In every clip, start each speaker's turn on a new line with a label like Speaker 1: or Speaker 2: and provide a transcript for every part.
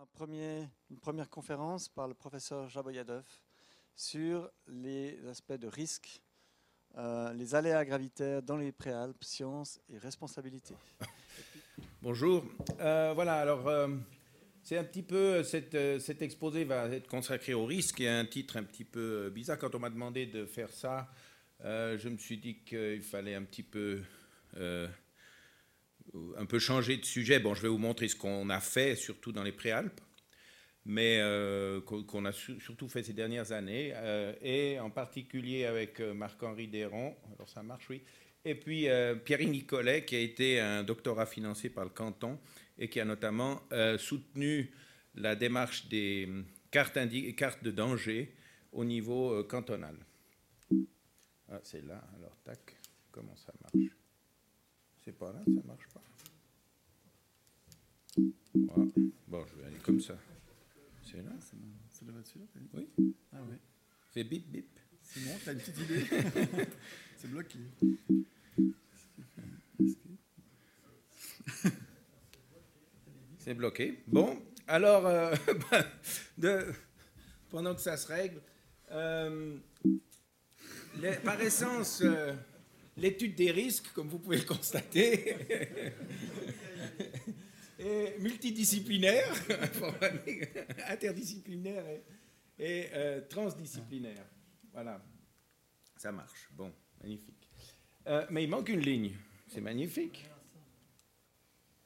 Speaker 1: Une première conférence par le professeur Jaboyadov sur les aspects de risque, euh, les aléas gravitaires dans les préalpes, sciences et responsabilité.
Speaker 2: Bonjour. Euh, voilà, alors euh, c'est un petit peu, cet exposé va être consacré au risque, a un titre un petit peu bizarre. Quand on m'a demandé de faire ça, je me suis dit qu'il fallait un petit peu, un peu changer de sujet. Bon, je vais vous montrer ce qu'on a fait, surtout dans les Préalpes, mais euh, qu'on a su- surtout fait ces dernières années, euh, et en particulier avec euh, Marc-Henri Desron. Alors ça marche, oui. Et puis euh, Pierre Nicolet, qui a été un doctorat financé par le canton et qui a notamment soutenu la démarche des hum, cartes, cartes de danger au niveau cantonal. Ah, c'est là, alors tac, comment ça marche? C'est pas là, ça marche pas? Voilà. Bon, je vais aller comme ça. C'est là
Speaker 3: dit
Speaker 2: Oui.
Speaker 3: Ah oui.
Speaker 2: Fais bip bip.
Speaker 3: Simon, t'as une petite idée C'est bloqué.
Speaker 2: C'est bloqué. Bon, alors, euh, ben, de- pendant que ça se règle, euh, les- par essence, euh, l'étude des risques, comme vous pouvez le constater, multidisciplinaire, interdisciplinaire et, euh, transdisciplinaire. Voilà, ça marche. Bon, magnifique. Euh, mais il manque une ligne. C'est magnifique.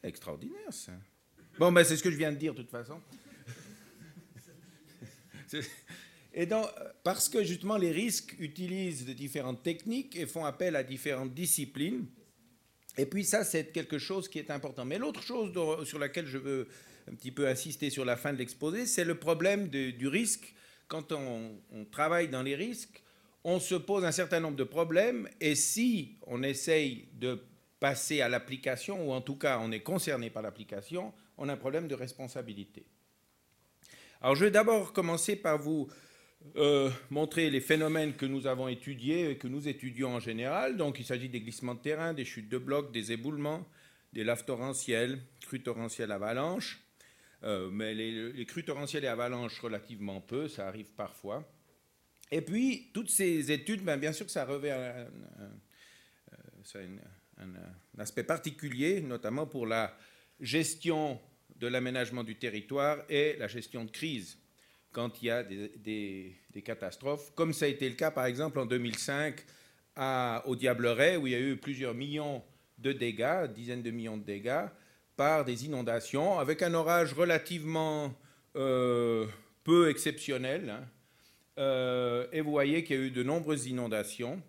Speaker 2: Extraordinaire, ça. Bon, ben, c'est ce que je viens de dire, de toute façon. Et donc, parce que justement, les risques utilisent de différentes techniques et font appel à différentes disciplines. Et puis ça, c'est quelque chose qui est important. Mais l'autre chose sur laquelle je veux un petit peu insister sur la fin de l'exposé, c'est le problème du risque. Quand on, on travaille dans les risques, on se pose un certain nombre de problèmes et si on essaye de passer à l'application, ou en tout cas on est concerné par l'application, on a un problème de responsabilité. Alors je vais d'abord commencer par vous euh, montrer les phénomènes que nous avons étudiés et que nous étudions en général. Donc il s'agit des glissements de terrain, des chutes de blocs, des éboulements, des laves torrentielles, crues torrentielles, avalanches. Euh, mais les, crues torrentielles et avalanches relativement peu, ça arrive parfois. Et puis, toutes ces études, ben, bien sûr que ça revêt euh, un- un aspect particulier, notamment pour la gestion de l'aménagement du territoire et la gestion de crise quand il y a des, catastrophes, comme ça a été le cas par exemple en 2005 à, au Diableret, où il y a eu plusieurs millions de dégâts, dizaines de millions de dégâts, par des inondations, avec un orage relativement euh, peu exceptionnel. hein. Euh, et vous voyez qu'il y a eu de nombreuses inondations.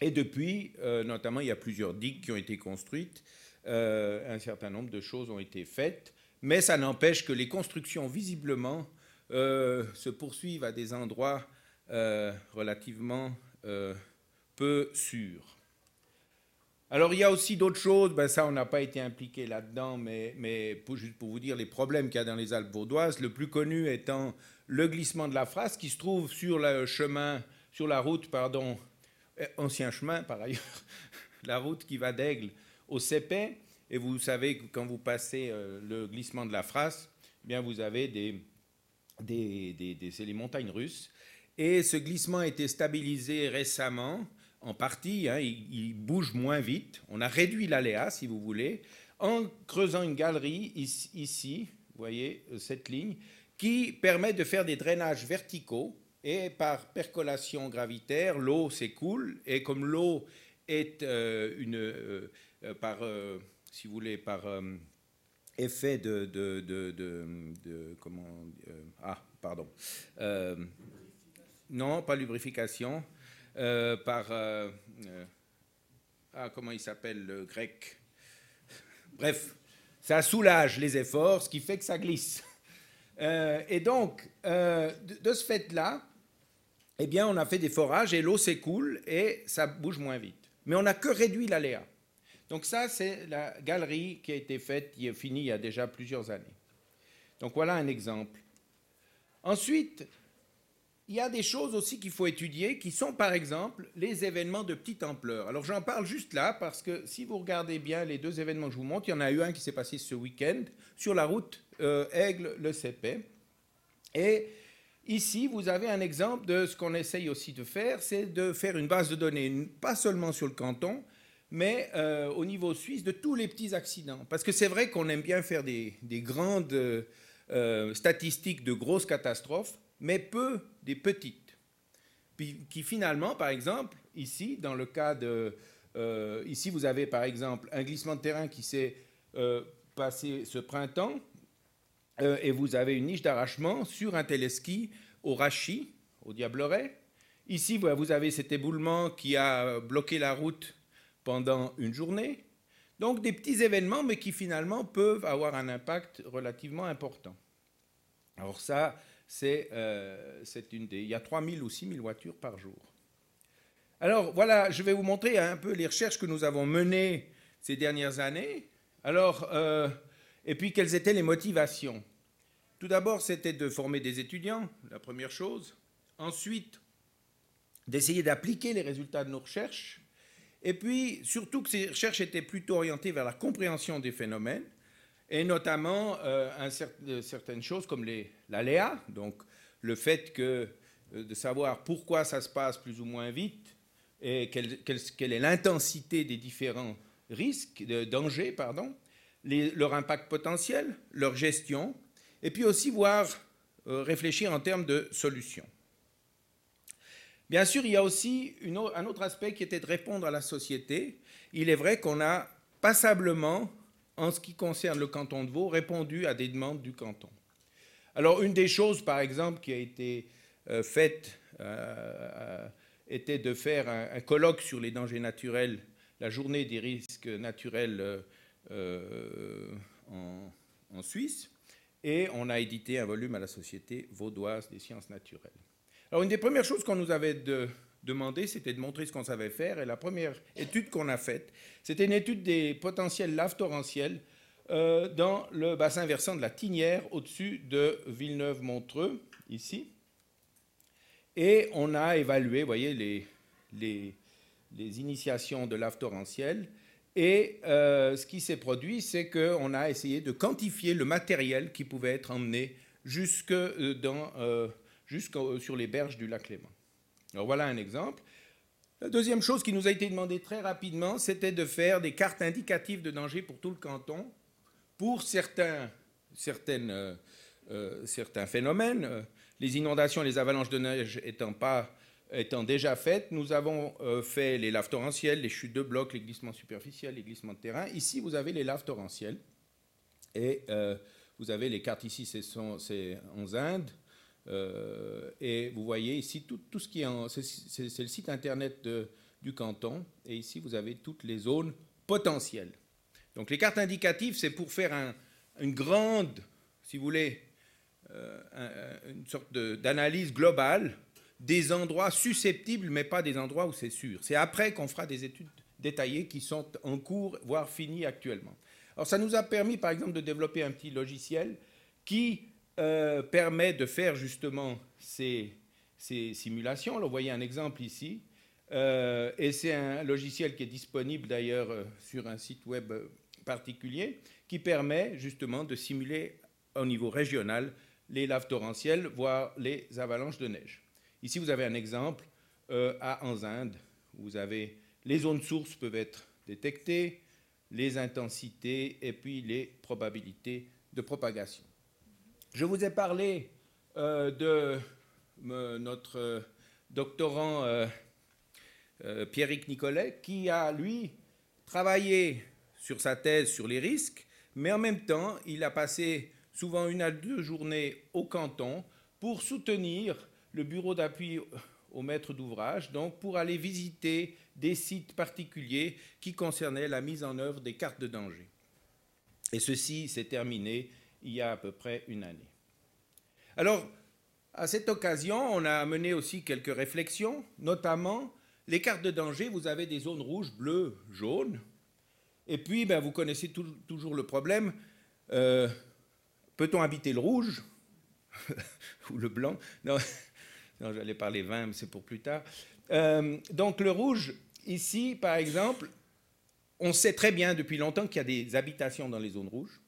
Speaker 2: Et depuis, euh, notamment, il y a plusieurs digues qui ont été construites, un certain nombre de choses ont été faites, mais ça n'empêche que les constructions, visiblement, euh, se poursuivent à des endroits euh, relativement euh, peu sûrs. Alors, il y a aussi d'autres choses, ben, ça, on n'a pas été impliqué là-dedans, mais, juste pour vous dire les problèmes qu'il y a dans les Alpes vaudoises, le plus connu étant le glissement de la Frasse, qui se trouve sur le chemin, sur la route, pardon, euh, ancien chemin par ailleurs, la route qui va d'Aigle au Cépet. Et vous savez que quand vous passez le glissement de la Frasse, eh bien vous avez des, des, les montagnes russes. Et ce glissement a été stabilisé récemment, en partie, hein, il, bouge moins vite. On a réduit l'aléa, si vous voulez, en creusant une galerie ici, vous voyez euh, cette ligne, qui permet de faire des drainages verticaux. Et par percolation gravitaire, l'eau s'écoule. Et comme l'eau est euh, une, euh, par, si vous voulez, par effet de, de, de, de- comment, euh, ah, pardon, Euh, non, pas lubrification, euh, par, ah, comment il s'appelle le grec? Bref, ça soulage les efforts, ce qui fait que ça glisse. Et donc, de, ce fait-là, eh bien, on a fait des forages et l'eau s'écoule et ça bouge moins vite. Mais on n'a que réduit l'aléa. Donc ça, c'est la galerie qui a été faite, qui est finie il y a déjà plusieurs années. Donc voilà un exemple. Ensuite, il y a des choses aussi qu'il faut étudier, qui sont par exemple les événements de petite ampleur. Alors j'en parle juste là parce que si vous regardez bien les deux événements que je vous montre, il y en a eu un qui s'est passé ce week-end sur la route euh, Aigle le CP. Et ici, vous avez un exemple de ce qu'on essaye aussi de faire, c'est de faire une base de données, pas seulement sur le canton, mais euh, au niveau suisse, de tous les petits accidents. Parce que c'est vrai qu'on aime bien faire des, grandes euh, statistiques de grosses catastrophes, mais peu des petites. Puis, qui finalement, par exemple, ici, dans le cas. Euh, ici, vous avez par exemple un glissement de terrain qui s'est passé ce printemps, et vous avez une niche d'arrachement sur un téléski au Rachi, au Diableret. Ici, vous avez cet éboulement qui a bloqué la route pendant une journée. Donc des petits événements, mais qui finalement peuvent avoir un impact relativement important. Alors ça, c'est euh, une des... Il y a 3000 ou 6000 voitures par jour. Alors voilà, je vais vous montrer un peu les recherches que nous avons menées ces dernières années. Alors, euh, et puis quelles étaient les motivations? Tout d'abord, c'était de former des étudiants, la première chose. Ensuite, d'essayer d'appliquer les résultats de nos recherches et puis, surtout que ces recherches étaient plutôt orientées vers la compréhension des phénomènes, et notamment euh, euh, certaines choses comme l'aléa, donc le fait euh, de savoir pourquoi ça se passe plus ou moins vite, et quelle, est l'intensité des différents risques, de dangers, pardon, leur impact potentiel, leur gestion, et puis aussi voir, réfléchir en termes de solutions. Bien sûr, il y a aussi un autre aspect qui était de répondre à la société. Il est vrai qu'on a passablement, en ce qui concerne le canton de Vaud, répondu à des demandes du canton. Alors, une des choses, par exemple, qui a été euh, faite euh, euh, était de faire un, colloque sur les dangers naturels, la journée des risques naturels en, en Suisse, et on a édité un volume à la Société vaudoise des sciences naturelles. Alors, une des premières choses qu'on nous avait demandé, c'était de montrer ce qu'on savait faire. Et la première étude qu'on a faite, c'était une étude des potentiels laves torrentielles euh, dans le bassin versant de la Tinière, au-dessus de Villeneuve-Montreux, ici. Et on a évalué, vous voyez, les, les, initiations de laves torrentielles. Et euh, ce qui s'est produit, c'est qu'on a essayé de quantifier le matériel qui pouvait être emmené jusque euh, dans jusqu'au sur les berges du lac Léman. Alors voilà un exemple. La deuxième chose qui nous a été demandée très rapidement, c'était de faire des cartes indicatives de danger pour tout le canton, pour certains, certaines, euh, euh, certains phénomènes. Les inondations et les avalanches de neige étant, étant déjà faites, nous avons euh, fait les laves torrentielles, les chutes de blocs, les glissements superficiels, les glissements de terrain. Ici, vous avez les laves torrentielles. Et vous avez les cartes ici, c'est en Inde. Euh, et vous voyez ici tout, ce qui est en. C'est le site internet du canton. Et ici, vous avez toutes les zones potentielles. Donc les cartes indicatives, c'est pour faire une grande, si vous voulez, euh, une sorte d'analyse globale des endroits susceptibles, mais pas des endroits où c'est sûr. C'est après qu'on fera des études détaillées qui sont en cours, voire finies actuellement. Alors ça nous a permis, par exemple, de développer un petit logiciel qui euh, permet de faire justement ces, simulations. vous voyez un exemple ici. Euh, et c'est un logiciel qui est disponible d'ailleurs euh, sur un site web particulier qui permet justement de simuler au niveau régional les laves torrentielles, voire les avalanches de neige. Ici, vous avez un exemple à Inde, vous avez les zones sources peuvent être détectées, les intensités et puis les probabilités de propagation. Je vous ai parlé euh, de notre euh, doctorant euh, Pierrick Nicolet, qui a, lui, travaillé sur sa thèse sur les risques, mais en même temps, il a passé souvent une à deux journées au canton pour soutenir le bureau d'appui au maître d'ouvrage, donc pour aller visiter des sites particuliers qui concernaient la mise en œuvre des cartes de danger. Et ceci s'est terminé il y a à peu près une année. Alors, à cette occasion, on a mené aussi quelques réflexions, notamment les cartes de danger, vous avez des zones rouges, bleues, jaunes. Et puis, ben, vous connaissez toujours le problème. Euh, peut-on habiter le rouge ou le blanc? Non, j'allais parler vin, mais c'est pour plus tard. Euh, donc le rouge, ici, par exemple, on sait très bien depuis longtemps qu'il y a des habitations dans les zones rouges.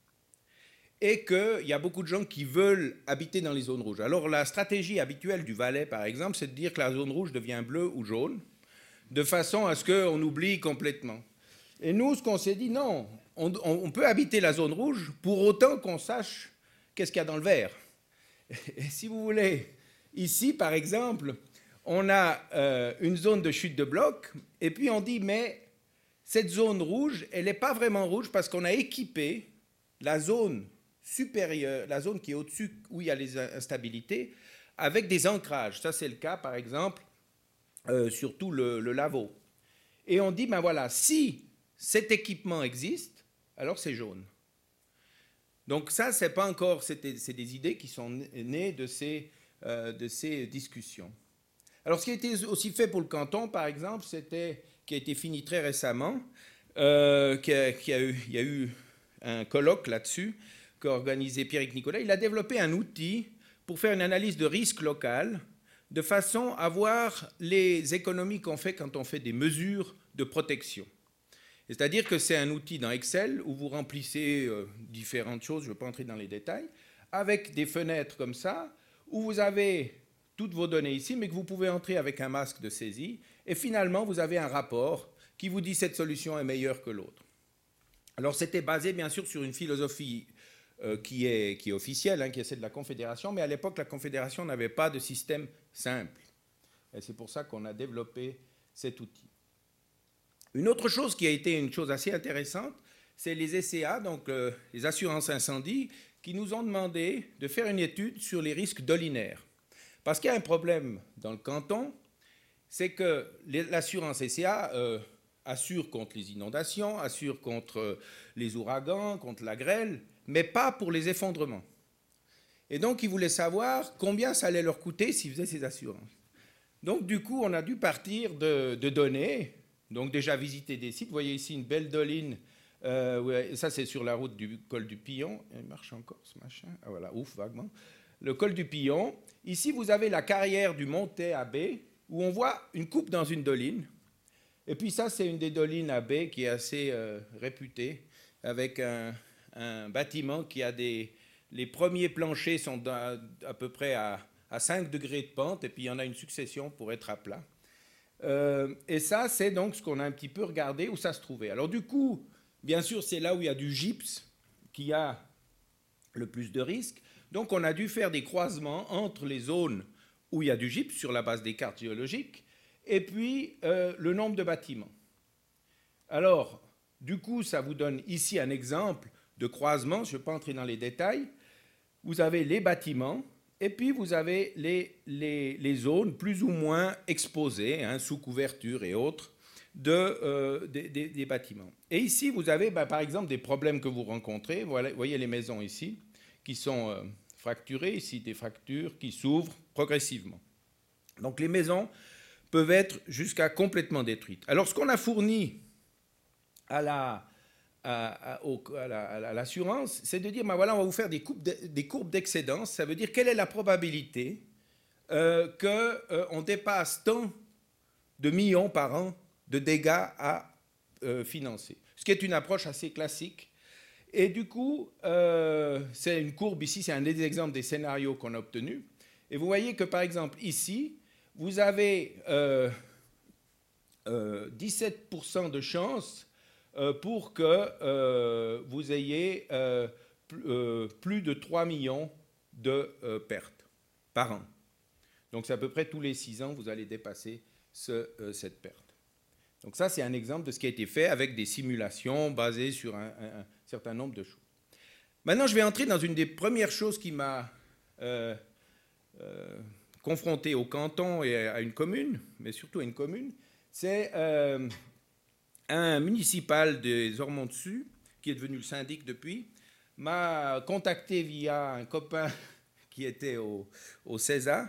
Speaker 2: Et qu'il y a beaucoup de gens qui veulent habiter dans les zones rouges. Alors la stratégie habituelle du Valais, par exemple, c'est de dire que la zone rouge devient bleue ou jaune, de façon à ce qu'on oublie complètement. Et nous, ce qu'on s'est dit, non, on, peut habiter la zone rouge pour autant qu'on sache qu'est-ce qu'il y a dans le vert. Et si vous voulez, ici, par exemple, on a euh, une zone de chute de bloc, et puis on dit, mais cette zone rouge, elle n'est pas vraiment rouge parce qu'on a équipé la zone supérieure, la zone qui est au-dessus où il y a les instabilités, avec des ancrages. Ça, c'est le cas, par exemple, euh, sur tout le, le laveau. Et on dit, ben voilà, si cet équipement existe, alors c'est jaune. Donc ça, c'est pas encore, c'est des, idées qui sont nées de ces, euh, de ces discussions. Alors ce qui a été aussi fait pour le canton, par exemple, c'était, qui a été fini très récemment, euh, qui, a, eu, il y a eu un colloque là-dessus qu'a organisé Pierrick Nicolas. Il a développé un outil pour faire une analyse de risque local, de façon à voir les économies qu'on fait quand on fait des mesures de protection. C'est-à-dire que c'est un outil dans Excel où vous remplissez euh, différentes choses, je ne vais pas entrer dans les détails, avec des fenêtres comme ça, où vous avez toutes vos données ici, mais que vous pouvez entrer avec un masque de saisie, et finalement vous avez un rapport qui vous dit cette solution est meilleure que l'autre. Alors c'était basé bien sûr sur une philosophie qui, est, qui officielle, hein, qui est celle de la Confédération, mais à l'époque la Confédération n'avait pas de système simple. Et c'est pour ça qu'on a développé cet outil. Une autre chose qui a été une chose assez intéressante, c'est les SCA, donc euh, les assurances incendie, qui nous ont demandé de faire une étude sur les risques dolinaires. Parce qu'il y a un problème dans le canton, c'est que l'assurance SCA euh, assure contre les inondations, assure contre euh, les ouragans, contre la grêle, mais pas pour les effondrements. Et donc, ils voulaient savoir combien ça allait leur coûter s'ils faisaient ces assurances. Donc, du coup, on a dû partir de données donc déjà visiter des sites. Vous voyez ici une belle doline. Euh, ça, c'est sur la route du col du Pillon. Il marche encore ce machin. Ah voilà, ouf, vaguement. Le col du Pillon. Ici, vous avez la carrière du Montet à baie, où on voit une coupe dans une doline. Et puis ça, c'est une des dolines à baie qui est assez euh, réputée, avec un, bâtiment qui a des... Les premiers planchers sont à, à peu près à, à 5 degrés de pente, et puis il y en a une succession pour être à plat. Euh, et ça, c'est donc ce qu'on a un petit peu regardé où ça se trouvait. Alors du coup, bien sûr, c'est là où il y a du gypse qui a le plus de risques. Donc on a dû faire des croisements entre les zones où il y a du gypse sur la base des cartes géologiques et puis euh, le nombre de bâtiments. Alors, du coup, ça vous donne ici un exemple de croisement. Je ne vais pas entrer dans les détails. Vous avez les bâtiments et puis vous avez les, les, zones plus ou moins exposées, hein, sous couverture et autres, de, euh, des, bâtiments. Et ici, vous avez bah, par exemple des problèmes que vous rencontrez. Vous voyez les maisons ici, qui sont euh, fracturées, ici des fractures qui s'ouvrent progressivement. Donc les maisons peuvent être jusqu'à complètement détruites. Alors ce qu'on a fourni à la, à, l'assurance, c'est de dire, ben voilà, on va vous faire des, courbes d'excédence. Ça veut dire quelle est la probabilité euh, qu'on euh, dépasse tant de millions par an de dégâts à euh, financer? Ce qui est une approche assez classique. Et du coup, c'est une courbe ici, c'est un des exemples des scénarios qu'on a obtenus. Et vous voyez que par exemple ici, vous avez 17% de chance euh, pour que euh, vous ayez euh, plus de 3 millions de pertes par an. Donc c'est à peu près tous les 6 ans, vous allez dépasser cette perte. Donc ça, c'est un exemple de ce qui a été fait avec des simulations basées sur un, certain nombre de choses. Maintenant, je vais entrer dans une des premières choses qui m'a confronté au canton et à une commune, mais surtout à une commune, c'est un municipal des Ormonts-Dessus, qui est devenu le syndic depuis, m'a contacté via un copain qui était au, au César,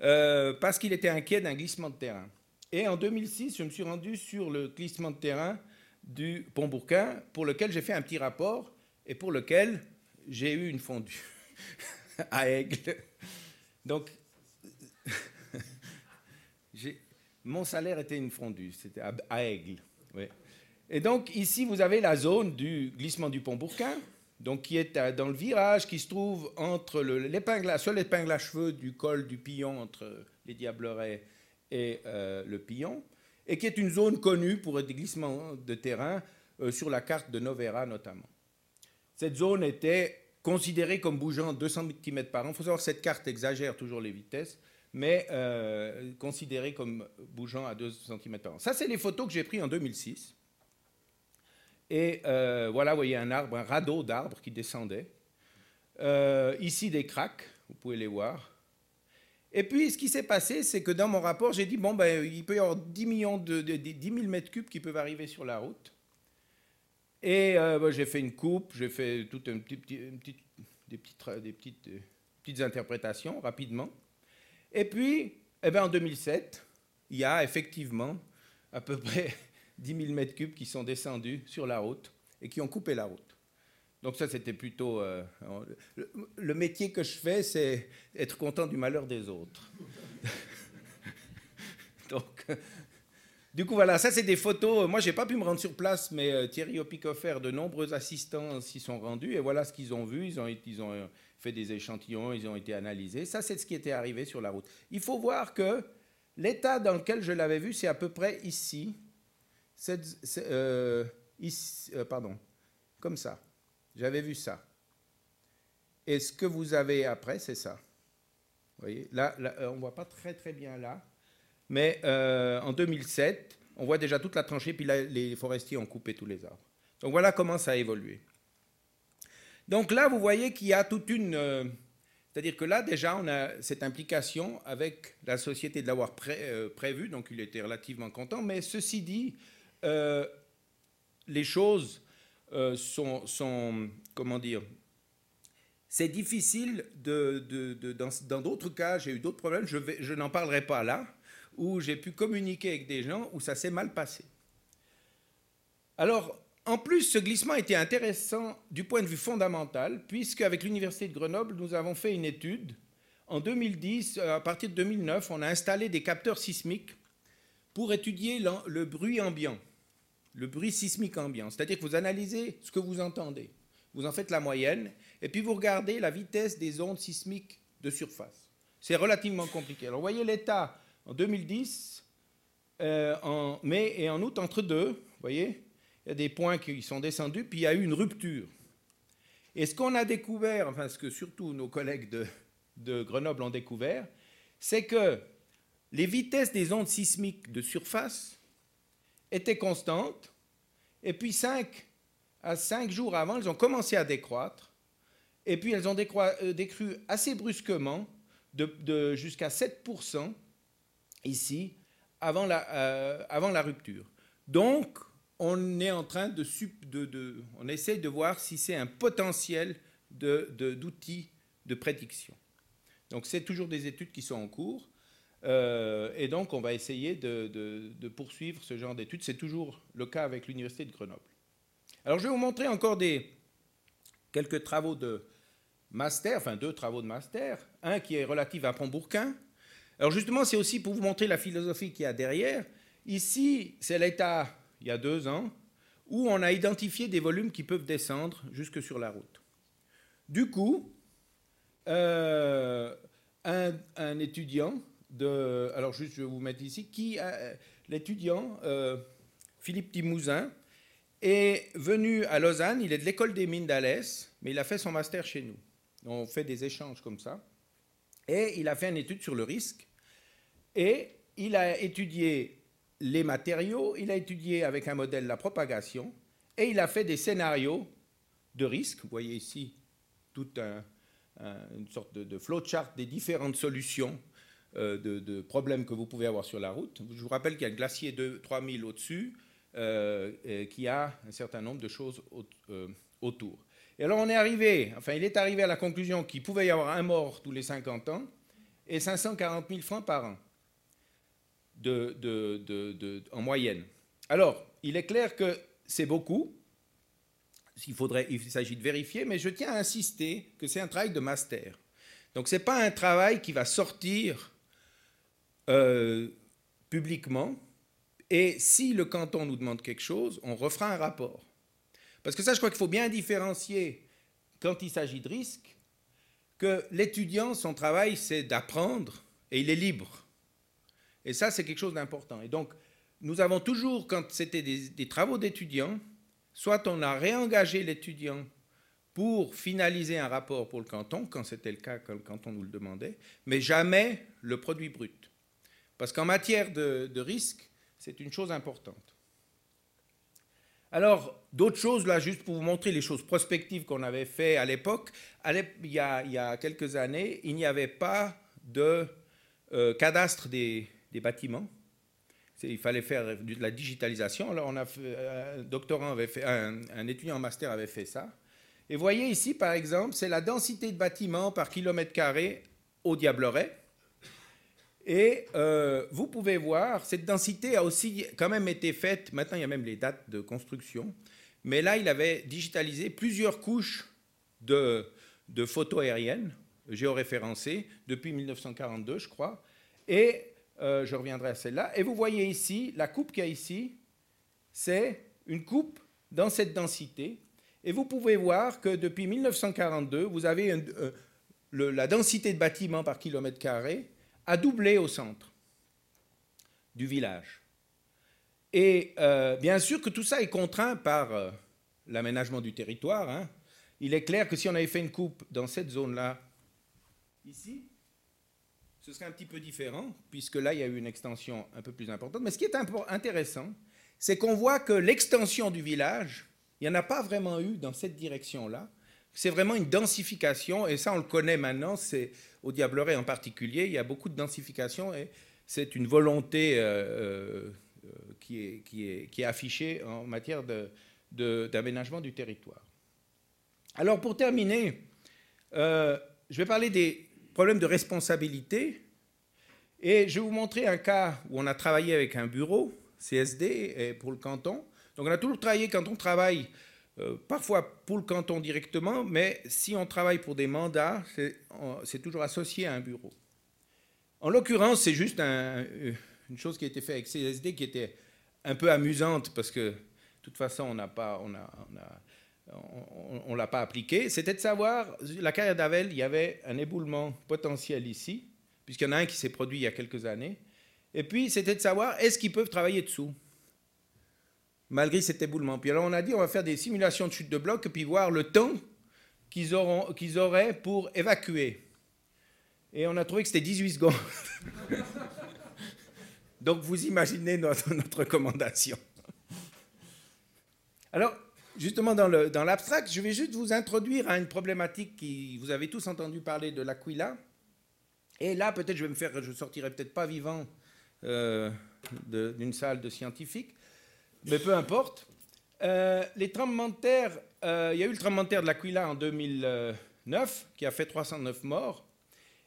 Speaker 2: euh, parce qu'il était inquiet d'un glissement de terrain. Et en 2006, je me suis rendu sur le glissement de terrain du Pont-Bourquin, pour lequel j'ai fait un petit rapport et pour lequel j'ai eu une fondue à Aigle. Donc, mon salaire était une fondue, c'était à Aigle. Et donc ici, vous avez la zone du glissement du pont Bourquin. donc qui est dans le virage qui se trouve entre l'épingle, à cheveux du col du Pillon entre les Diablerets et euh, le Pillon, et qui est une zone connue pour des glissements de terrain euh, sur la carte de Novera notamment. Cette zone était considérée comme bougeant 200 km par an. Il faut savoir que cette carte exagère toujours les vitesses, mais euh, considérée comme bougeant à 2 cm par an. Ça, c'est les photos que j'ai prises en 2006. Et euh, voilà, vous voyez un arbre, un radeau d'arbres qui descendait. Euh, ici, des craques, vous pouvez les voir. Et puis, ce qui s'est passé, c'est que dans mon rapport, j'ai dit, bon, ben, il peut y avoir 10, millions de, 10 000 mètres cubes qui peuvent arriver sur la route. Et euh, ben, j'ai fait une coupe, j'ai fait toutes des, petites, des petites, petites interprétations rapidement. Et puis, eh ben, en 2007, il y a effectivement à peu près 10 000 mètres cubes qui sont descendus sur la route et qui ont coupé la route. Donc ça, c'était plutôt... Euh, le, métier que je fais, c'est être content du malheur des autres. Donc, du coup, voilà, ça, c'est des photos. Moi, je n'ai pas pu me rendre sur place, mais euh, Thierry Opicofer, de nombreux assistants s'y sont rendus, et voilà ce qu'ils ont vu. Ils ont, ils ont euh, fait des échantillons, ils ont été analysés. Ça, c'est ce qui était arrivé sur la route. Il faut voir que l'état dans lequel je l'avais vu, c'est à peu près ici. Euh, euh, pardon, comme ça. J'avais vu ça. Et ce que vous avez après, c'est ça. Vous voyez, là, euh, on ne voit pas très très bien là, mais en 2007, on voit déjà toute la tranchée, puis là, les forestiers ont coupé tous les arbres. Donc voilà comment ça a évolué. Donc là, vous voyez qu'il y a toute une... C'est-à-dire que là, déjà, on a cette implication avec la société de l'avoir prévu, donc il était relativement content, mais ceci dit, euh, les choses euh, sont, comment dire, c'est difficile de, dans d'autres cas, j'ai eu d'autres problèmes, je n'en parlerai pas là, où j'ai pu communiquer avec des gens où ça s'est mal passé. Alors, en plus, ce glissement était intéressant du point de vue fondamental, puisque avec l'Université de Grenoble, nous avons fait une étude. En 2010, à partir de 2009, on a installé des capteurs sismiques pour étudier le bruit ambiant le bruit sismique ambiant. C'est-à-dire que vous analysez ce que vous entendez, vous en faites la moyenne, et puis vous regardez la vitesse des ondes sismiques de surface. C'est relativement compliqué. Alors, vous voyez l'état en 2010, euh, en mai et en août, entre deux, vous voyez, il y a des points qui sont descendus, puis il y a eu une rupture. Et ce qu'on a découvert, enfin ce que surtout nos collègues de, de Grenoble ont découvert, c'est que les vitesses des ondes sismiques de surface étaient constantes, et puis 5 à 5 jours avant, elles ont commencé à décroître, et puis elles ont euh, décru assez brusquement, de, jusqu'à 7% ici, avant la, euh, avant la rupture. Donc, on est en train de, on essaie de voir si c'est un potentiel d'outils de, de prédiction. Donc, c'est toujours des études qui sont en cours. Euh, et donc, on va essayer de, poursuivre ce genre d'études. C'est toujours le cas avec l'Université de Grenoble. Alors, je vais vous montrer encore des, quelques travaux de master, enfin deux travaux de master. Un qui est relatif à Pont-Bourquin. Alors, justement, c'est aussi pour vous montrer la philosophie qu'il y a derrière. Ici, c'est l'état, il y a deux ans, où on a identifié des volumes qui peuvent descendre jusque sur la route. Du coup, euh, un étudiant alors juste je vais vous mettre ici, qui l'étudiant euh, Philippe Timousin est venu à Lausanne, il est de l'école des mines d'Alès, mais il a fait son master chez nous. On fait des échanges comme ça. Et il a fait une étude sur le risque. Et il a étudié les matériaux, il a étudié avec un modèle la propagation, et il a fait des scénarios de risque. Vous voyez ici toute une sorte de, flowchart des différentes solutions euh, de, problèmes que vous pouvez avoir sur la route. Je vous rappelle qu'il y a le glacier de 3000 au-dessus, euh, qui a un certain nombre de choses euh, autour. Et alors on est arrivé, enfin il est arrivé à la conclusion qu'il pouvait y avoir un mort tous les 50 ans et 540 000 francs par an en moyenne. Alors, il est clair que c'est beaucoup, il s'agit de vérifier, mais je tiens à insister que c'est un travail de master. Donc ce n'est pas un travail qui va sortir euh, publiquement. Et si le canton nous demande quelque chose, on refera un rapport. Parce que ça, je crois qu'il faut bien différencier quand il s'agit de risque, que l'étudiant, son travail, c'est d'apprendre et il est libre. Et ça, c'est quelque chose d'important. Et donc, nous avons toujours, quand c'était des, travaux d'étudiants, soit on a réengagé l'étudiant pour finaliser un rapport pour le canton, quand c'était le cas, quand le canton nous le demandait, mais jamais le produit brut. Parce qu'en matière de, risque, c'est une chose importante. Alors, d'autres choses, là, juste pour vous montrer les choses prospectives qu'on avait fait à l'époque. Il, y a quelques années, il n'y avait pas de euh, cadastre des, bâtiments. Il fallait faire de la digitalisation. Alors, fait, un doctorant avait fait, un, étudiant en master avait fait ça. Et voyez ici, par exemple, c'est la densité de bâtiments par kilomètre carré au Diableret. Et euh, vous pouvez voir, cette densité a aussi quand même été faite, maintenant il y a même les dates de construction, mais là il avait digitalisé plusieurs couches de, de photos aériennes géoréférencées depuis 1942, je crois. Et euh, je reviendrai à celle-là. Et vous voyez ici, la coupe qu'il y a ici, c'est une coupe dans cette densité. Et vous pouvez voir que depuis 1942, vous avez euh, la densité de bâtiments par kilomètre carré a doublé au centre du village. Et euh, bien sûr que tout ça est contraint par l'aménagement du territoire. Hein. Il est clair que si on avait fait une coupe dans cette zone-là, ici, ce serait un petit peu différent, puisque là, il y a eu une extension un peu plus importante. Mais ce qui est intéressant, c'est qu'on voit que l'extension du village, il n'y en a pas vraiment eu dans cette direction-là. C'est vraiment une densification, et ça, on le connaît maintenant, c'est au Diableret en particulier, il y a beaucoup de densification, et c'est une volonté euh, euh, qui, est, affichée en matière d'aménagement du territoire. Alors, pour terminer, euh, je vais parler des, problème de responsabilité. Et je vais vous montrer un cas où on a travaillé avec un bureau, CSD, pour le canton. Donc on a toujours travaillé quand on travaille, euh, parfois pour le canton directement, mais si on travaille pour des mandats, c'est toujours associé à un bureau. En l'occurrence, c'est juste euh, une chose qui a été faite avec CSD qui était un peu amusante parce que de toute façon, on n'a pas, on a, on a on ne l'a pas appliqué, c'était de savoir, la carrière d'Avel, il y avait un éboulement potentiel ici, puisqu'il y en a un qui s'est produit il y a quelques années, et puis c'était de savoir, est-ce qu'ils peuvent travailler dessous, malgré cet éboulement? Puis alors on a dit, on va faire des simulations de chute de bloc, et puis voir le temps qu'ils qu'ils auraient pour évacuer. Et on a trouvé que c'était 18 secondes. Donc vous imaginez notre, notre recommandation. Alors, justement dans l'abstract, je vais juste vous introduire à une problématique qui, vous avez tous entendu parler de l'aquila. Et là, peut-être, je vais me faire, je sortirai peut-être pas vivant euh, d'une salle de scientifiques, mais peu importe. Euh, les tremblements de terre, euh, il y a eu le tremblement de terre de l'Aquila en 2009, qui a fait 309 morts.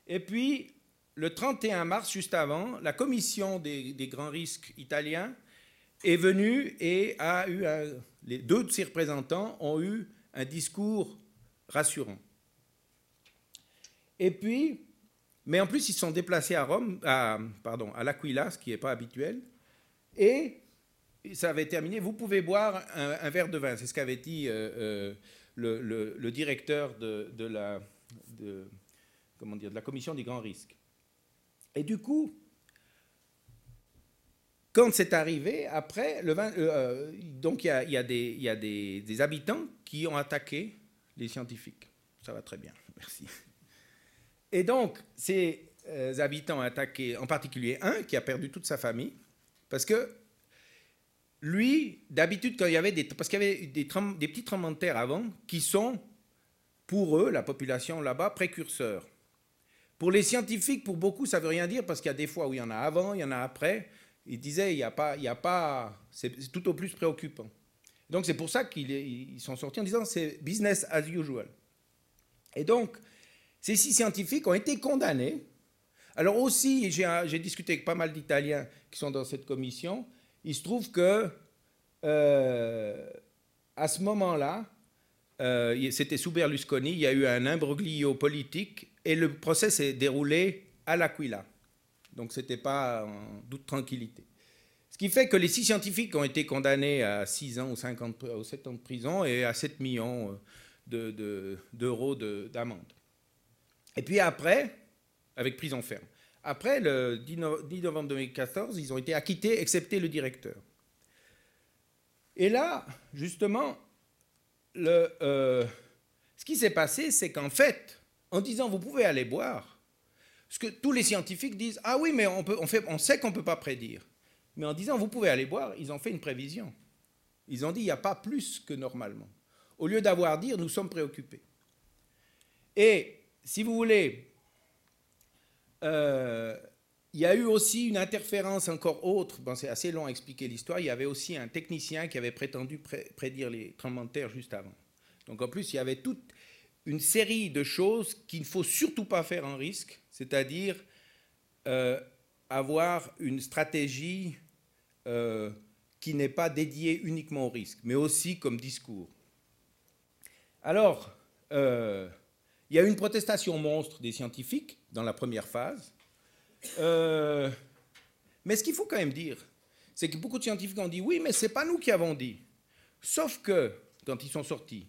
Speaker 2: Et puis, le 31 mars, juste avant, la commission des, des grands risques italiens est venue et a eu un, les deux de ses représentants ont eu un discours rassurant. Et puis, mais en plus, ils sont déplacés à Rome, à, pardon, à l'Aquila, ce qui n'est pas habituel, et ça avait terminé. Vous pouvez boire un, verre de vin, c'est ce qu'avait dit euh, euh, le, directeur de, la, comment dire, de la commission des grands risques. Et du coup, quand c'est arrivé, après, euh, euh, donc il y a, des, habitants qui ont attaqué les scientifiques. Ça va très bien, merci. Et donc, ces euh, habitants ont attaqué, en particulier un qui a perdu toute sa famille, parce que lui, d'habitude, quand il y avait des, parce qu'il y avait des, des petits tremblements de terre avant, qui sont, pour eux, la population là-bas, précurseurs. Pour les scientifiques, pour beaucoup, ça ne veut rien dire, parce qu'il y a des fois où il y en a avant, il y en a après il disait, il n'y a pas, il y a pas, c'est tout au plus préoccupant. Donc c'est pour ça qu'ils sont sortis en disant c'est business as usual. Et donc ces six scientifiques ont été condamnés. Alors aussi, j'ai discuté avec pas mal d'Italiens qui sont dans cette commission. Il se trouve que euh, à ce moment-là, euh, c'était sous Berlusconi, il y a eu un imbroglio politique et le procès s'est déroulé à l'Aquila. Donc ce n'était pas en doute tranquillité. Ce qui fait que les six scientifiques ont été condamnés à 6 ans ou, 50, ou 7 ans de prison et à 7 millions d'euros d'amende. Et puis après, avec prison ferme. Après, le 10 novembre 2014, ils ont été acquittés, excepté le directeur. Et là, justement, euh, ce qui s'est passé, c'est qu'en fait, en disant vous pouvez aller boire, ce que tous les scientifiques disent, ah oui, mais on, sait qu'on ne peut pas prédire. Mais en disant vous pouvez aller boire, ils ont fait une prévision. Ils ont dit il n'y a pas plus que normalement. Au lieu d'avoir dire nous sommes préoccupés. Et si vous voulez, euh, il y a eu aussi une interférence encore autre. C'est assez long à expliquer l'histoire. Il y avait aussi un technicien qui avait prétendu prédire les tremblements de terre juste avant. Donc en plus, il y avait toute une série de choses qu'il ne faut surtout pas faire en risque, c'est-à-dire euh, avoir une stratégie euh, qui n'est pas dédiée uniquement au risque, mais aussi comme discours. Alors, euh, il y a eu une protestation monstre des scientifiques dans la première phase. mais ce qu'il faut quand même dire, c'est que beaucoup de scientifiques ont dit oui, mais ce n'est pas nous qui avons dit. Sauf que, quand ils sont sortis,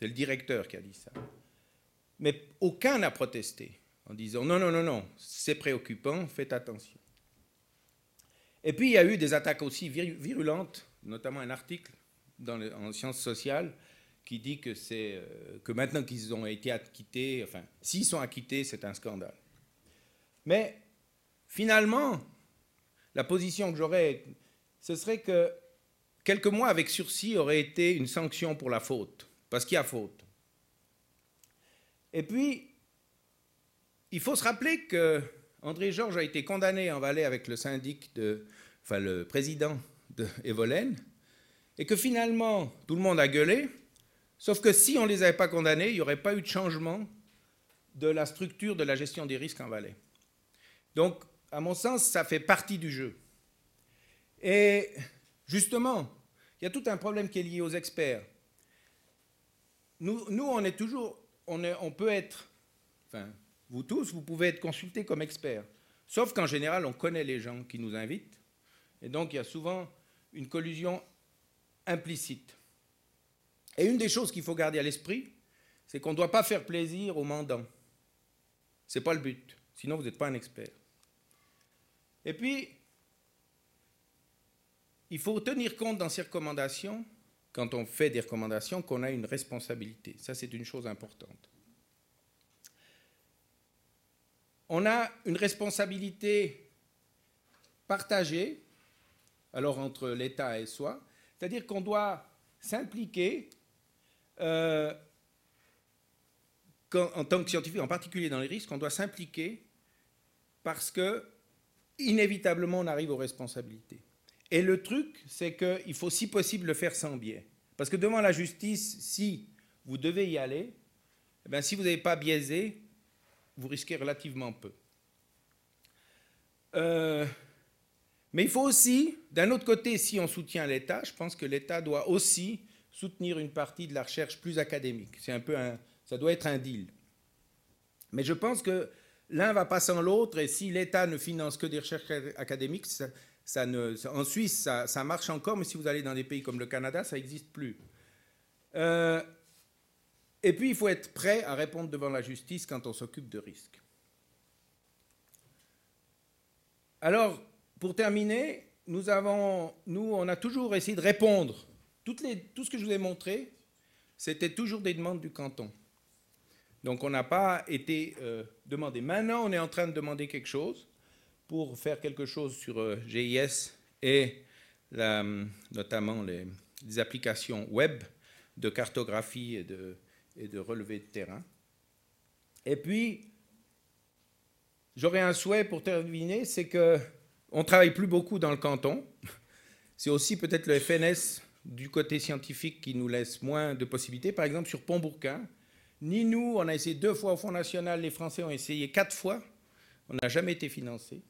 Speaker 2: c'est le directeur qui a dit ça. Mais aucun n'a protesté en disant non, non, non, non, c'est préoccupant, faites attention. Et puis il y a eu des attaques aussi virulentes, notamment un article dans en sciences sociales qui dit que, c'est, euh, que maintenant qu'ils ont été acquittés, enfin, s'ils sont acquittés, c'est un scandale. Mais finalement, la position que j'aurais, ce serait que quelques mois avec sursis aurait été une sanction pour la faute parce qu'il y a faute. Et puis, il faut se rappeler que André Georges a été condamné en Valais avec le syndic de, enfin le président de Evolène, et que finalement tout le monde a gueulé, sauf que si on ne les avait pas condamnés, il n'y aurait pas eu de changement de la structure de la gestion des risques en Valais. Donc, à mon sens, ça fait partie du jeu. Et justement, il y a tout un problème qui est lié aux experts nous, on est toujours, on, on peut être, enfin, vous tous, vous pouvez être consultés comme experts. Sauf qu'en général, on connaît les gens qui nous invitent. Et donc, il y a souvent une collusion implicite. Et une des choses qu'il faut garder à l'esprit, c'est qu'on ne doit pas faire plaisir aux mandants. Ce n'est pas le but. Sinon, vous n'êtes pas un expert. Et puis, il faut tenir compte dans ces recommandations quand on fait des recommandations, qu'on a une responsabilité. Ça, c'est une chose importante. On a une responsabilité partagée, alors entre l'État et soi, c'est-à-dire qu'on doit s'impliquer euh, en tant que scientifique, en particulier dans les risques, on doit s'impliquer parce que inévitablement on arrive aux responsabilités. Et le truc, c'est qu'il faut si possible le faire sans biais. Parce que devant la justice, si vous devez y aller, eh bien, si vous n'avez pas biaisé, vous risquez relativement peu. Euh, mais il faut aussi, d'un autre côté, si on soutient l'État, je pense que l'État doit aussi soutenir une partie de la recherche plus académique. C'est un peu ça doit être un deal. Mais je pense que l'un va pas sans l'autre, et si l'État ne finance que des recherches académiques, ça, en Suisse, ça, marche encore, mais si vous allez dans des pays comme le Canada, ça n'existe plus. Euh, et puis, il faut être prêt à répondre devant la justice quand on s'occupe de risques. Alors, pour terminer, nous, avons, nous, on a toujours essayé de répondre. Tout ce que je vous ai montré, c'était toujours des demandes du canton. Donc, on n'a pas été euh, demandé. Maintenant, on est en train de demander quelque chose pour faire quelque chose sur euh, GIS et notamment les, applications web de cartographie et de, de relevé de terrain. Et puis, j'aurais un souhait pour terminer, c'est que on travaille plus beaucoup dans le canton. C'est aussi peut-être le FNS du côté scientifique qui nous laisse moins de possibilités. Par exemple, sur Pont-Bourquin, ni nous, on a essayé deux fois au Fonds national, les Français ont essayé quatre fois, on n'a jamais été financé.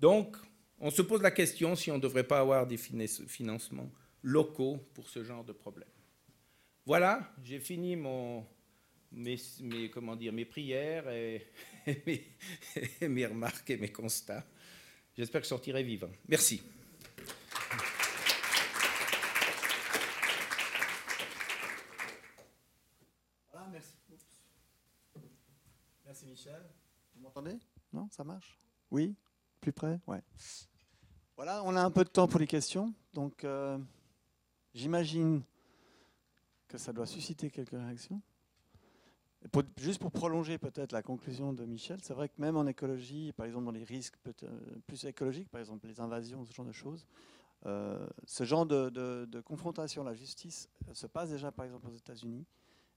Speaker 2: Donc, on se pose la question si on ne devrait pas avoir des financements locaux pour ce genre de problème. Voilà, j'ai fini mes prières et, mes, remarques et mes constats. J'espère que je sortirai vivant. Merci.
Speaker 1: Merci Michel. Vous m'entendez? Non, ça marche? Oui? Plus près Ouais. Voilà, on a un peu de temps pour les questions. Donc, euh, j'imagine que ça doit susciter quelques réactions. Juste pour prolonger peut-être la conclusion de Michel, c'est vrai que même en écologie, par exemple dans les risques euh, plus écologiques, par exemple les invasions, ce genre de choses, euh, ce genre de, confrontation à la justice se passe déjà par exemple aux États-Unis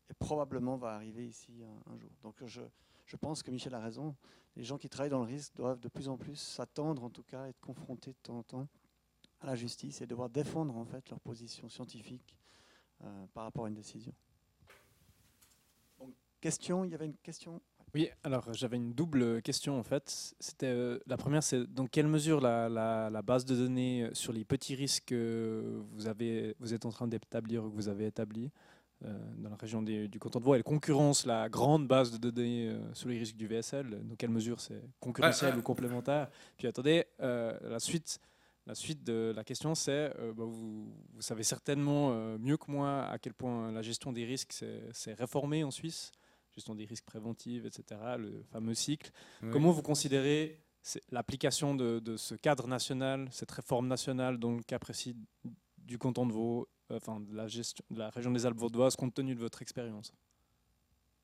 Speaker 1: et probablement va arriver ici un, un jour. Donc je, je pense que Michel a raison. Les gens qui travaillent dans le risque doivent de plus en plus s'attendre, en tout cas, être confrontés de temps en temps à la justice et devoir défendre en fait leur position scientifique euh, par rapport à une décision. Question, il y avait une question?
Speaker 4: Oui, alors j'avais une double question en fait. C'était euh, la première, c'est dans quelle mesure la, base de données sur les petits risques que vous vous êtes en train d'établir ou que vous avez établi dans la région des- du canton de Vaud, elle concurrence la grande base de données euh, sur les risques du VSL. Dans quelle mesure c'est concurrentiel
Speaker 2: Ah,
Speaker 4: ou complémentaire? Puis attendez, euh, la suite. La suite de la question, c'est, euh, bah, vous, vous savez certainement euh, mieux que moi à quel point la gestion des risques s'est réformée en Suisse gestion des risques préventifs, etc., le fameux cycle. Comment vous considérez l'application de, de ce cadre national, cette réforme nationale dans le cas précis du canton de Vaud, euh, enfin de la, gestion, de la région des Alpes vaudoises, compte tenu de votre expérience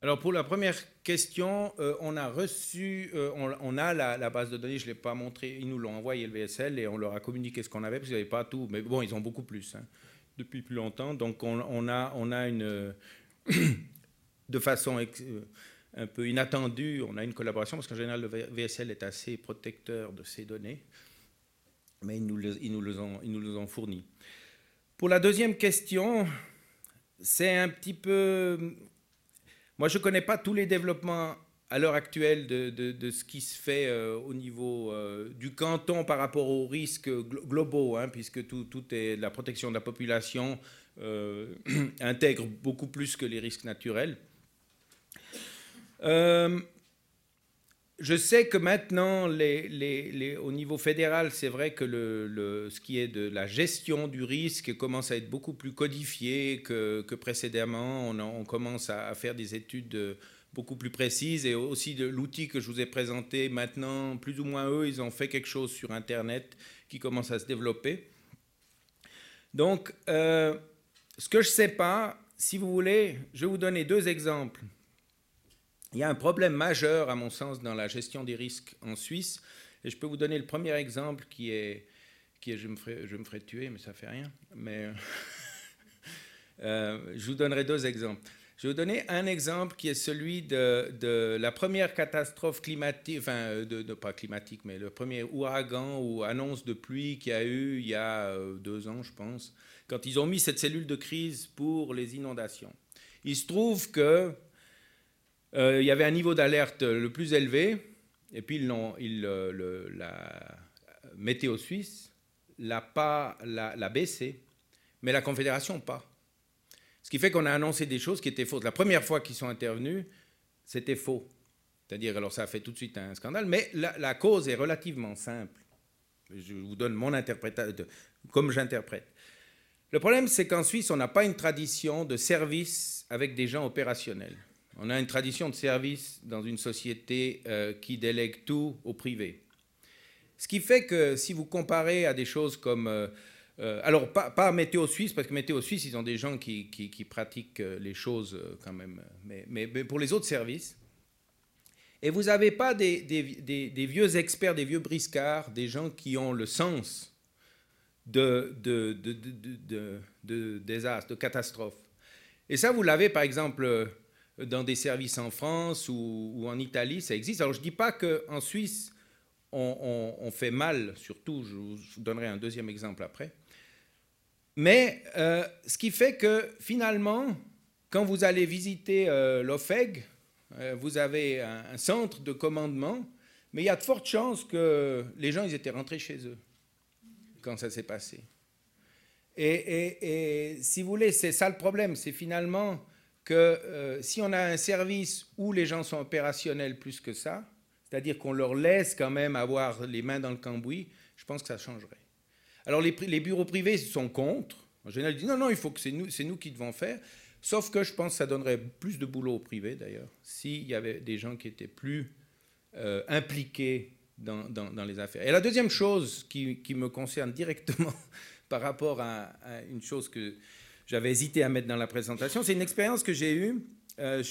Speaker 2: Alors pour la première question, euh, on a reçu, euh, on, a la, base de données, je ne l'ai pas montré, ils nous l'ont envoyé le VSL et on leur a communiqué ce qu'on avait parce qu'ils n'avaient pas tout, mais bon, ils ont beaucoup plus hein, depuis plus longtemps. Donc on, a, on a une, de façon un peu inattendue, on a une collaboration parce qu'en général le VSL est assez protecteur de ces données, mais ils nous, le- ont, ils nous les ont fournis. Pour la deuxième question, c'est un petit peu moi, je ne connais pas tous les développements à l'heure actuelle de, ce qui se fait euh, au niveau euh, du canton par rapport aux risques glo- globaux, hein, puisque tout, la protection de la population euh, intègre beaucoup plus que les risques naturels. Je sais que maintenant, au niveau fédéral, c'est vrai que ce qui est de la gestion du risque commence à être beaucoup plus codifié que, précédemment. On, en- on commence à, à faire des études euh, beaucoup plus précises et aussi de l'outil que je vous ai présenté maintenant, plus ou moins eux, ils ont fait quelque chose sur Internet qui commence à se développer. Donc, euh, ce que je ne sais pas, si vous voulez, je vais vous donner deux exemples. Il y a un problème majeur, à mon sens, dans la gestion des risques en Suisse. Et je peux vous donner le premier exemple qui est, qui est je, me ferai, je me ferai tuer, mais ça fait rien. Mais euh, je vous donnerai deux exemples. Je vais vous donner un exemple qui est celui de, de la première catastrophe climatique, enfin, de, de- pas climatique, mais le premier ouragan ou annonce de pluie qu'il y a eu il y a euh, deux ans, je pense, quand ils ont mis cette cellule de crise pour les inondations. Il se trouve que euh, il y avait un niveau d'alerte le plus élevé, et puis ils ils, euh, le- la météo suisse l'a pas l'a, l'a baissé, mais la Confédération pas. Ce qui fait qu'on a annoncé des choses qui étaient fausses. La première fois qu'ils sont intervenus, c'était faux. C'est-à-dire, alors ça a fait tout de suite un scandale, mais la, la cause est relativement simple. Je vous donne mon interprétation, comme j'interprète. Le problème, c'est qu'en Suisse, on n'a pas une tradition de service avec des gens opérationnels. On a une tradition de service dans une société euh, qui délègue tout au privé. Ce qui fait que si vous comparez à des choses comme... euh, euh, alors, pas, pas Météo Suisse, parce que Météo Suisse, ils ont des gens qui, pratiquent les choses quand même. Mais, pour les autres services, et vous n'avez pas des, vieux experts, des vieux briscards, des gens qui ont le sens de, de, de, de, catastrophes. Et ça, vous l'avez par exemple dans des services en France ou, en Italie, ça existe. Alors je ne dis pas qu'en Suisse, on, fait mal, surtout, je vous, donnerai un deuxième exemple après. Mais euh, ce qui fait que finalement, quand vous allez visiter euh, l'OFEG, euh, vous avez un, centre de commandement, mais il y a de fortes chances que les gens ils étaient rentrés chez eux quand ça s'est passé. Et si vous voulez, c'est ça le problème, c'est finalement que euh, si on a un service où les gens sont opérationnels plus que ça, c'est-à-dire qu'on leur laisse quand même avoir les mains dans le cambouis, je pense que ça changerait. Alors les, bureaux privés sont contre. En général, ils disent non, non, il faut que c'est nous, c'est nous qui devons faire. Sauf que je pense que ça donnerait plus de boulot au privé, d'ailleurs, s'il y avait des gens qui étaient plus euh, impliqués dans, les affaires. Et la deuxième chose qui me concerne directement par rapport à, une chose que j'avais hésité à mettre dans la présentation, c'est une expérience que j'ai eue. Euh,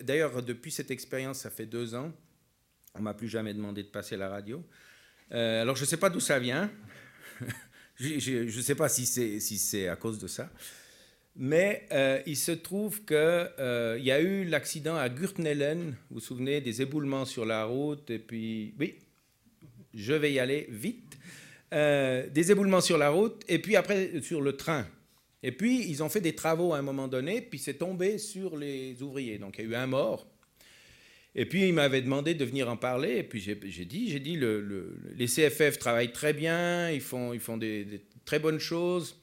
Speaker 2: d'ailleurs, depuis cette expérience, ça fait deux ans, on m'a plus jamais demandé de passer à la radio. Euh, alors, je ne sais pas d'où ça vient. je ne sais pas si c'est à cause de ça. Mais euh, il se trouve qu'il euh, y a eu l'accident à Gürtnellen, vous vous souvenez, des éboulements sur la route, et puis, oui, je vais y aller vite, des éboulements sur la route, et puis après sur le train. Et puis, ils ont fait des travaux à un moment donné, puis c'est tombé sur les ouvriers. Donc, il y a eu un mort. Et puis, il m'avait demandé de venir en parler, et puis j'ai dit, j'ai dit, le, les CFF travaillent très bien, ils font, ils font des très bonnes choses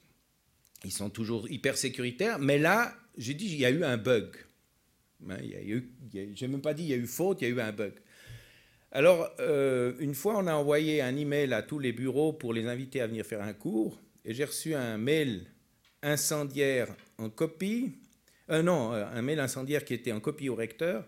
Speaker 2: ils sont toujours hyper sécuritaires. Mais là, j'ai dit, il y a eu un bug. Hein, je n'ai même pas dit il y a eu faute, il y a eu un bug. Alors, euh, une fois, on a envoyé un email à tous les bureaux pour les inviter à venir faire un cours. Et j'ai reçu un mail incendiaire en copie. Euh, non, euh, un mail incendiaire qui était en copie au recteur,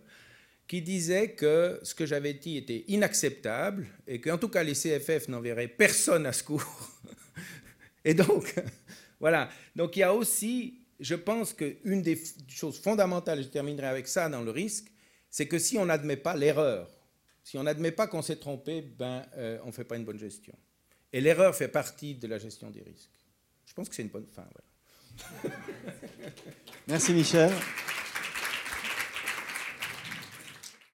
Speaker 2: qui disait que ce que j'avais dit était inacceptable et qu'en tout cas les CFF n'enverraient personne à ce cours. et donc, voilà. Donc il y a aussi, je pense qu'une des choses fondamentales, je terminerai avec ça dans le risque, c'est que si on n'admet pas l'erreur, si on n'admet pas qu'on s'est trompé, ben, euh, on ne fait pas une bonne gestion. Et l'erreur fait partie de la gestion des risques. Je pense que c'est une bonne fin.
Speaker 1: Merci Michel.